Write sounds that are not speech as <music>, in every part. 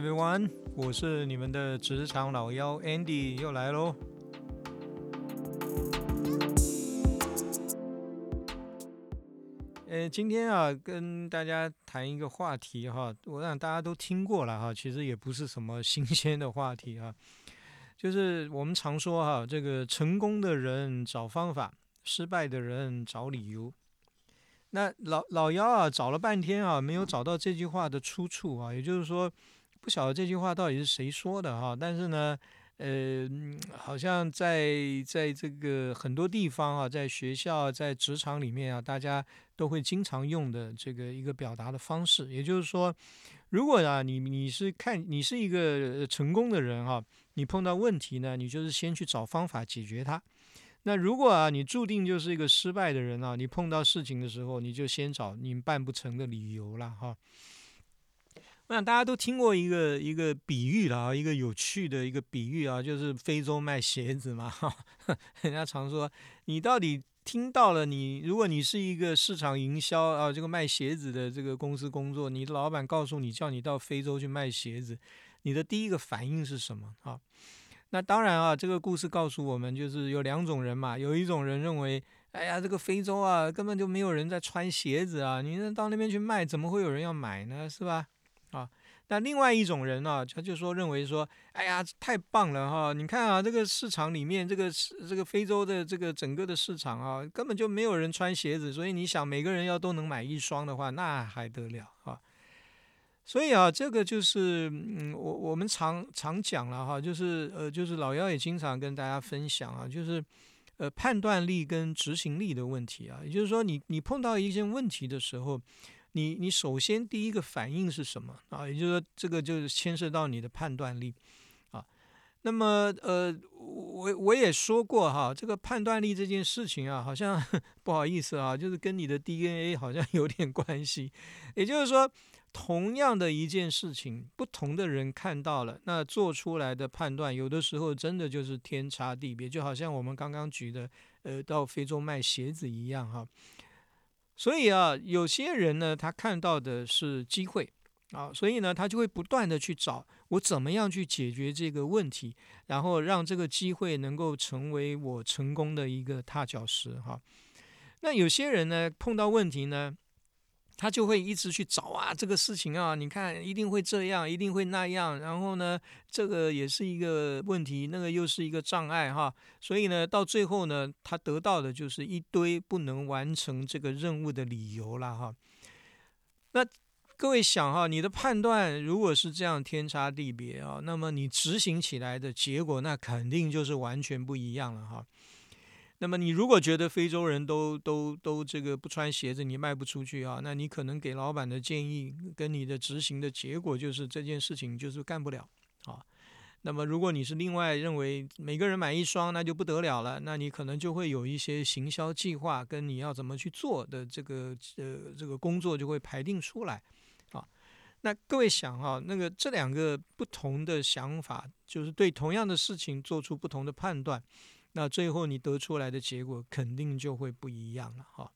everyone，我是你们的职场老妖 Andy 又来喽。呃，今天啊，跟大家谈一个话题哈，我想大家都听过了哈，其实也不是什么新鲜的话题哈，就是我们常说哈，这个成功的人找方法，失败的人找理由。那老老妖啊，找了半天啊，没有找到这句话的出处啊，也就是说，不晓得这句话到底是谁说的哈。但是呢，呃，好像在在这个很多地方啊，在学校、在职场里面啊，大家都会经常用的这个一个表达的方式。也就是说，如果啊，你你是看你是一个成功的人哈，你碰到问题呢，你就是先去找方法解决它。那如果啊，你注定就是一个失败的人啊，你碰到事情的时候，你就先找你办不成的理由了哈。我想大家都听过一个一个比喻了啊，一个有趣的一个比喻啊，就是非洲卖鞋子嘛哈。<laughs> 人家常说，你到底听到了你，如果你是一个市场营销啊，这个卖鞋子的这个公司工作，你的老板告诉你叫你到非洲去卖鞋子，你的第一个反应是什么啊？那当然啊，这个故事告诉我们，就是有两种人嘛。有一种人认为，哎呀，这个非洲啊，根本就没有人在穿鞋子啊，你到那边去卖，怎么会有人要买呢？是吧？啊，那另外一种人呢，他就说认为说，哎呀，太棒了哈！你看啊，这个市场里面，这个这个非洲的这个整个的市场啊，根本就没有人穿鞋子，所以你想每个人要都能买一双的话，那还得了啊？所以啊，这个就是嗯，我我们常常讲了哈，就是呃，就是老幺也经常跟大家分享啊，就是呃，判断力跟执行力的问题啊。也就是说，你你碰到一件问题的时候，你你首先第一个反应是什么啊？也就是说，这个就是牵涉到你的判断力啊。那么呃，我我也说过哈，这个判断力这件事情啊，好像 <laughs> 不好意思啊，就是跟你的 DNA 好像 <laughs> 有点关系。也就是说。同样的一件事情，不同的人看到了，那做出来的判断，有的时候真的就是天差地别，就好像我们刚刚举的，呃，到非洲卖鞋子一样哈。所以啊，有些人呢，他看到的是机会啊，所以呢，他就会不断的去找我怎么样去解决这个问题，然后让这个机会能够成为我成功的一个踏脚石哈。那有些人呢，碰到问题呢。他就会一直去找啊，这个事情啊，你看一定会这样，一定会那样，然后呢，这个也是一个问题，那个又是一个障碍哈，所以呢，到最后呢，他得到的就是一堆不能完成这个任务的理由了哈。那各位想哈，你的判断如果是这样天差地别啊，那么你执行起来的结果，那肯定就是完全不一样了哈。那么你如果觉得非洲人都都都这个不穿鞋子，你卖不出去啊，那你可能给老板的建议跟你的执行的结果就是这件事情就是干不了啊。那么如果你是另外认为每个人买一双那就不得了了，那你可能就会有一些行销计划跟你要怎么去做的这个呃这个工作就会排定出来啊。那各位想哈，那个这两个不同的想法，就是对同样的事情做出不同的判断。那最后你得出来的结果肯定就会不一样了哈。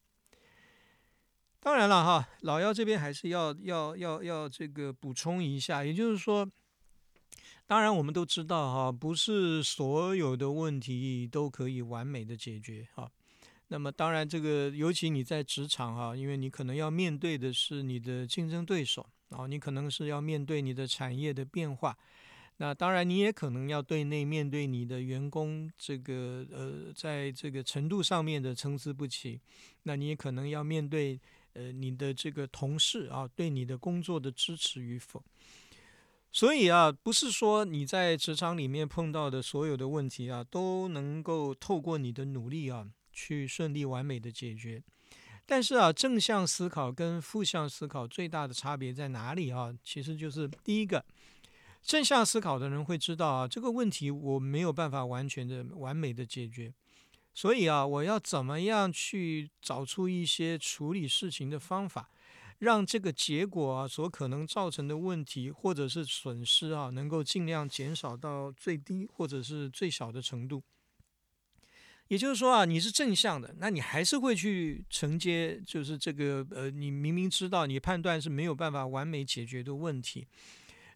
当然了哈，老幺这边还是要要要要这个补充一下，也就是说，当然我们都知道哈，不是所有的问题都可以完美的解决哈。那么当然这个，尤其你在职场哈，因为你可能要面对的是你的竞争对手，然后你可能是要面对你的产业的变化。那当然，你也可能要对内面对你的员工，这个呃，在这个程度上面的参差不齐。那你也可能要面对呃你的这个同事啊，对你的工作的支持与否。所以啊，不是说你在职场里面碰到的所有的问题啊，都能够透过你的努力啊，去顺利完美的解决。但是啊，正向思考跟负向思考最大的差别在哪里啊？其实就是第一个。正向思考的人会知道啊，这个问题我没有办法完全的完美的解决，所以啊，我要怎么样去找出一些处理事情的方法，让这个结果啊所可能造成的问题或者是损失啊，能够尽量减少到最低或者是最小的程度。也就是说啊，你是正向的，那你还是会去承接，就是这个呃，你明明知道你判断是没有办法完美解决的问题。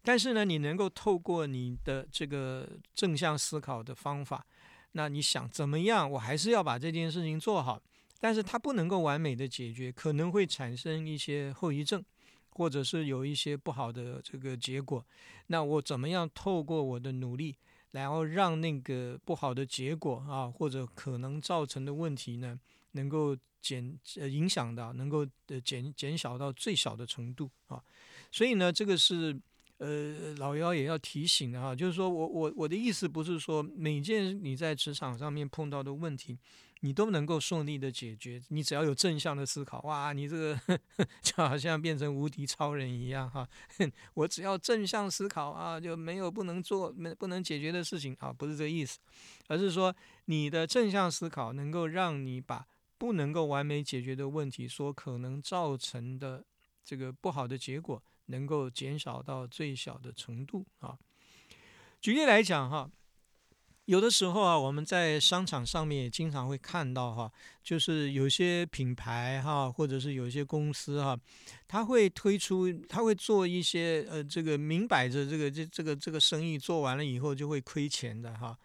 但是呢，你能够透过你的这个正向思考的方法，那你想怎么样？我还是要把这件事情做好，但是它不能够完美的解决，可能会产生一些后遗症，或者是有一些不好的这个结果。那我怎么样透过我的努力？然后让那个不好的结果啊，或者可能造成的问题呢，能够减呃影响到，能够呃减减小到最小的程度啊。所以呢，这个是呃老幺也要提醒啊，就是说我我我的意思不是说每件你在职场上面碰到的问题。你都能够顺利的解决，你只要有正向的思考，哇，你这个 <laughs> 就好像变成无敌超人一样哈！<laughs> 我只要正向思考啊，就没有不能做、没不能解决的事情啊，不是这个意思，而是说你的正向思考能够让你把不能够完美解决的问题所可能造成的这个不好的结果，能够减少到最小的程度啊。举例来讲哈。有的时候啊，我们在商场上面也经常会看到哈，就是有些品牌哈，或者是有些公司哈，他会推出，他会做一些呃，这个明摆着这个这这个这个生意做完了以后就会亏钱的哈。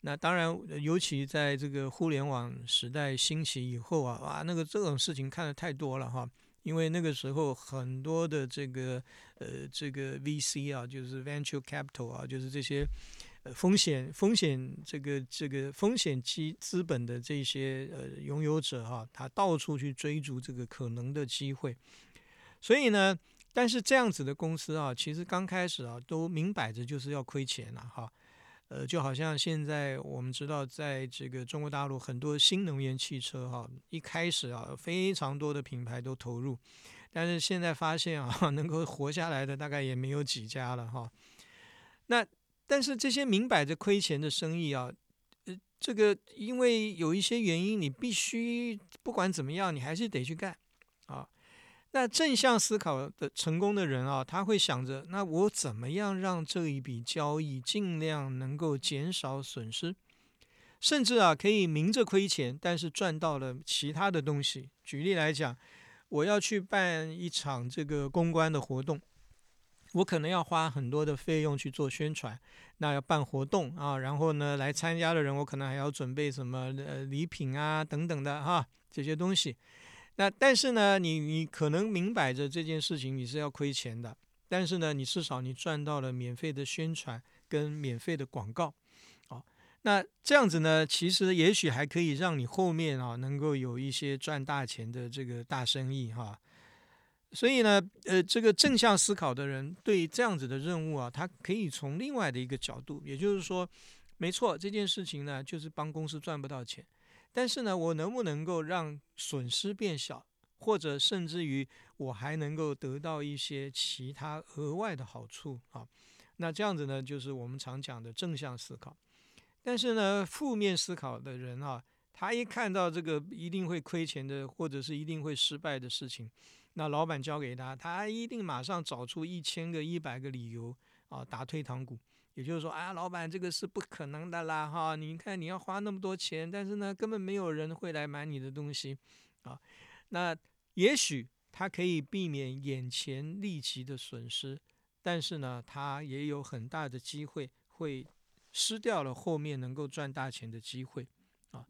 那当然，尤其在这个互联网时代兴起以后啊，哇，那个这种事情看的太多了哈。因为那个时候很多的这个呃这个 VC 啊，就是 Venture Capital 啊，就是这些。呃，风险风险这个这个风险基资本的这些呃拥有者哈，他到处去追逐这个可能的机会，所以呢，但是这样子的公司啊，其实刚开始啊，都明摆着就是要亏钱了哈。呃，就好像现在我们知道，在这个中国大陆很多新能源汽车哈，一开始啊，非常多的品牌都投入，但是现在发现啊，<laughs> 能够活下来的大概也没有几家了哈。那但是这些明摆着亏钱的生意啊，呃，这个因为有一些原因，你必须不管怎么样，你还是得去干。那正向思考的成功的人啊，他会想着，那我怎么样让这一笔交易尽量能够减少损失，甚至啊可以明着亏钱，但是赚到了其他的东西。举例来讲，我要去办一场这个公关的活动。我可能要花很多的费用去做宣传，那要办活动啊，然后呢，来参加的人我可能还要准备什么呃礼品啊等等的哈这些东西。那但是呢，你你可能明摆着这件事情你是要亏钱的，但是呢，你至少你赚到了免费的宣传跟免费的广告，哦，那这样子呢，其实也许还可以让你后面啊能够有一些赚大钱的这个大生意哈。所以呢，呃，这个正向思考的人对这样子的任务啊，他可以从另外的一个角度，也就是说，没错，这件事情呢，就是帮公司赚不到钱，但是呢，我能不能够让损失变小，或者甚至于我还能够得到一些其他额外的好处啊？那这样子呢，就是我们常讲的正向思考。但是呢，负面思考的人啊，他一看到这个一定会亏钱的，或者是一定会失败的事情。那老板交给他，他一定马上找出一千个、一百个理由啊，打退堂鼓。也就是说，啊，老板这个是不可能的啦，哈！你看你要花那么多钱，但是呢，根本没有人会来买你的东西啊。那也许他可以避免眼前立即的损失，但是呢，他也有很大的机会会失掉了后面能够赚大钱的机会啊。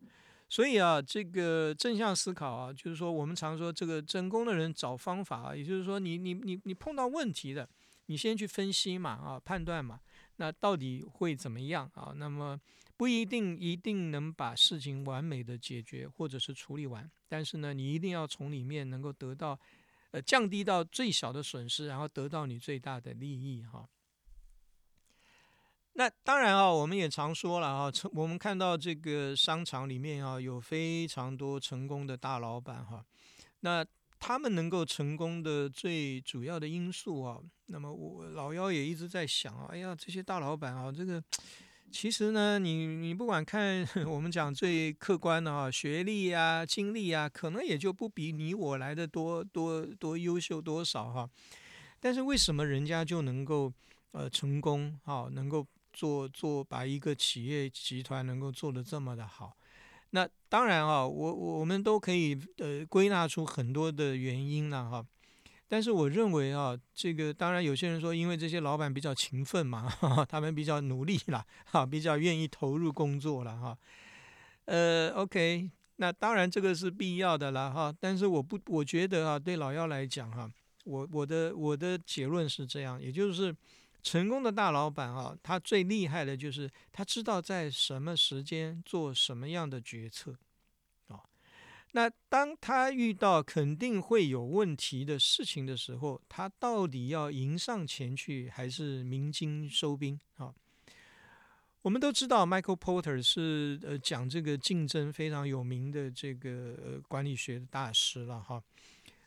所以啊，这个正向思考啊，就是说我们常说这个成功的人找方法啊，也就是说你你你你碰到问题的，你先去分析嘛啊，判断嘛，那到底会怎么样啊？那么不一定一定能把事情完美的解决或者是处理完，但是呢，你一定要从里面能够得到，呃，降低到最小的损失，然后得到你最大的利益哈。那当然啊，我们也常说了啊，我们看到这个商场里面啊，有非常多成功的大老板哈。那他们能够成功的最主要的因素啊，那么我老幺也一直在想啊，哎呀，这些大老板啊，这个其实呢，你你不管看 <laughs> 我们讲最客观的啊，学历啊、经历啊，可能也就不比你我来的多多多优秀多少哈。但是为什么人家就能够呃成功啊，能够？做做把一个企业集团能够做得这么的好，那当然啊，我我们都可以呃归纳出很多的原因了哈。但是我认为啊，这个当然有些人说，因为这些老板比较勤奋嘛，<laughs> 他们比较努力啦，哈，比较愿意投入工作了哈。呃，OK，那当然这个是必要的啦哈。但是我不，我觉得啊，对老幺来讲哈，我我的我的结论是这样，也就是成功的大老板啊，他最厉害的就是他知道在什么时间做什么样的决策啊。那当他遇到肯定会有问题的事情的时候，他到底要迎上前去，还是鸣金收兵啊？我们都知道，Michael Porter 是呃讲这个竞争非常有名的这个管理学的大师了哈。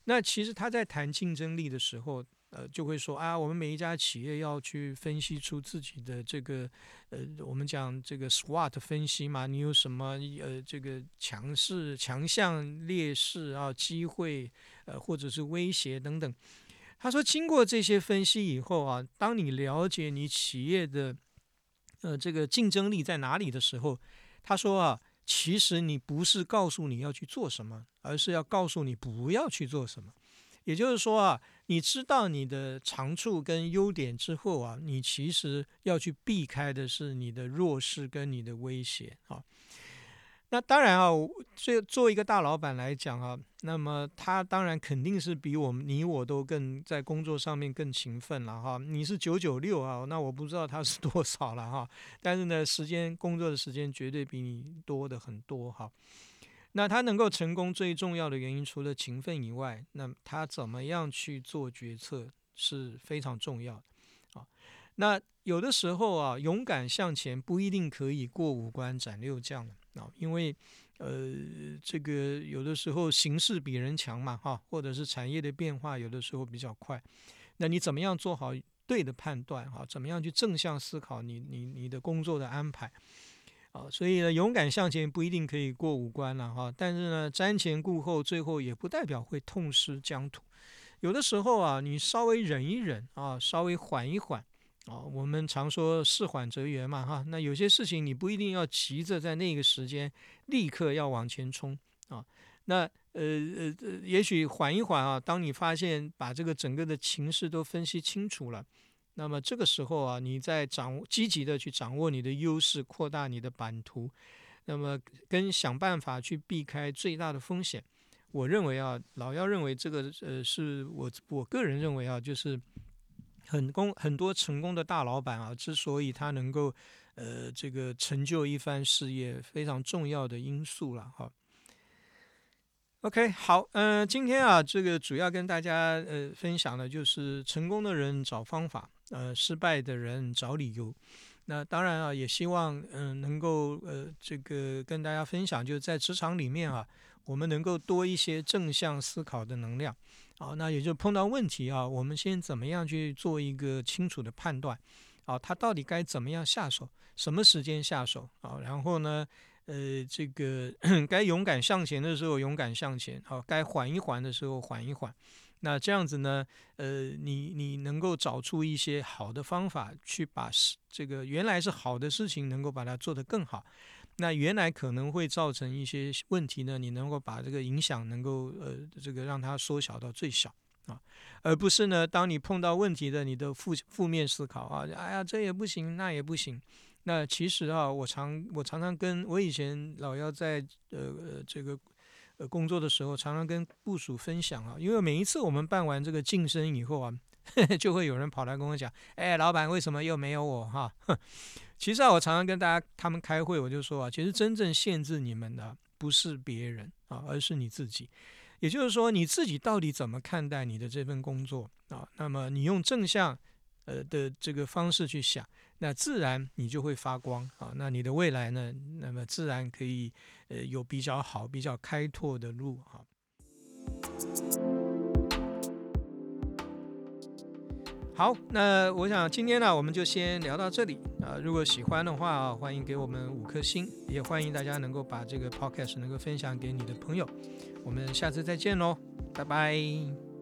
那其实他在谈竞争力的时候。呃，就会说啊，我们每一家企业要去分析出自己的这个，呃，我们讲这个 SWOT 分析嘛，你有什么呃这个强势、强项、劣势啊，机会呃或者是威胁等等。他说，经过这些分析以后啊，当你了解你企业的呃这个竞争力在哪里的时候，他说啊，其实你不是告诉你要去做什么，而是要告诉你不要去做什么。也就是说啊。你知道你的长处跟优点之后啊，你其实要去避开的是你的弱势跟你的威胁啊。那当然啊，这作为一个大老板来讲啊，那么他当然肯定是比我们你我都更在工作上面更勤奋了哈。你是九九六啊，那我不知道他是多少了哈。但是呢，时间工作的时间绝对比你多的很多哈。那他能够成功最重要的原因，除了勤奋以外，那他怎么样去做决策是非常重要的啊。那有的时候啊，勇敢向前不一定可以过五关斩六将啊，因为呃，这个有的时候形势比人强嘛哈，或者是产业的变化有的时候比较快，那你怎么样做好对的判断哈？怎么样去正向思考你你你的工作的安排？啊，所以呢，勇敢向前不一定可以过五关了哈，但是呢，瞻前顾后，最后也不代表会痛失疆土。有的时候啊，你稍微忍一忍啊，稍微缓一缓啊，我们常说事缓则圆嘛哈。那有些事情你不一定要急着在那个时间立刻要往前冲啊。那呃呃呃，也许缓一缓啊，当你发现把这个整个的情势都分析清楚了。那么这个时候啊，你在掌握积极的去掌握你的优势，扩大你的版图，那么跟想办法去避开最大的风险。我认为啊，老幺认为这个呃，是我我个人认为啊，就是很功很多成功的大老板啊，之所以他能够呃这个成就一番事业，非常重要的因素了哈。OK，好，嗯，今天啊，这个主要跟大家呃分享的就是成功的人找方法，呃，失败的人找理由。那当然啊，也希望嗯能够呃这个跟大家分享，就是在职场里面啊，我们能够多一些正向思考的能量。好，那也就碰到问题啊，我们先怎么样去做一个清楚的判断？啊，他到底该怎么样下手？什么时间下手？啊，然后呢？呃，这个 <coughs> 该勇敢向前的时候勇敢向前，好，该缓一缓的时候缓一缓。那这样子呢，呃，你你能够找出一些好的方法，去把这个原来是好的事情，能够把它做得更好。那原来可能会造成一些问题呢，你能够把这个影响能够呃这个让它缩小到最小啊，而不是呢，当你碰到问题的，你的负负面思考啊，哎呀，这也不行，那也不行。那其实啊，我常我常常跟我以前老幺在呃呃这个呃工作的时候，常常跟部署分享啊，因为每一次我们办完这个晋升以后啊，<laughs> 就会有人跑来跟我讲，哎，老板为什么又没有我哈？其实啊，我常常跟大家他们开会，我就说啊，其实真正限制你们的不是别人啊，而是你自己。也就是说，你自己到底怎么看待你的这份工作啊？那么你用正向呃的这个方式去想。那自然你就会发光啊！那你的未来呢？那么自然可以呃有比较好、比较开拓的路哈。好，那我想今天呢，我们就先聊到这里啊。如果喜欢的话，欢迎给我们五颗星，也欢迎大家能够把这个 podcast 能够分享给你的朋友。我们下次再见喽，拜拜。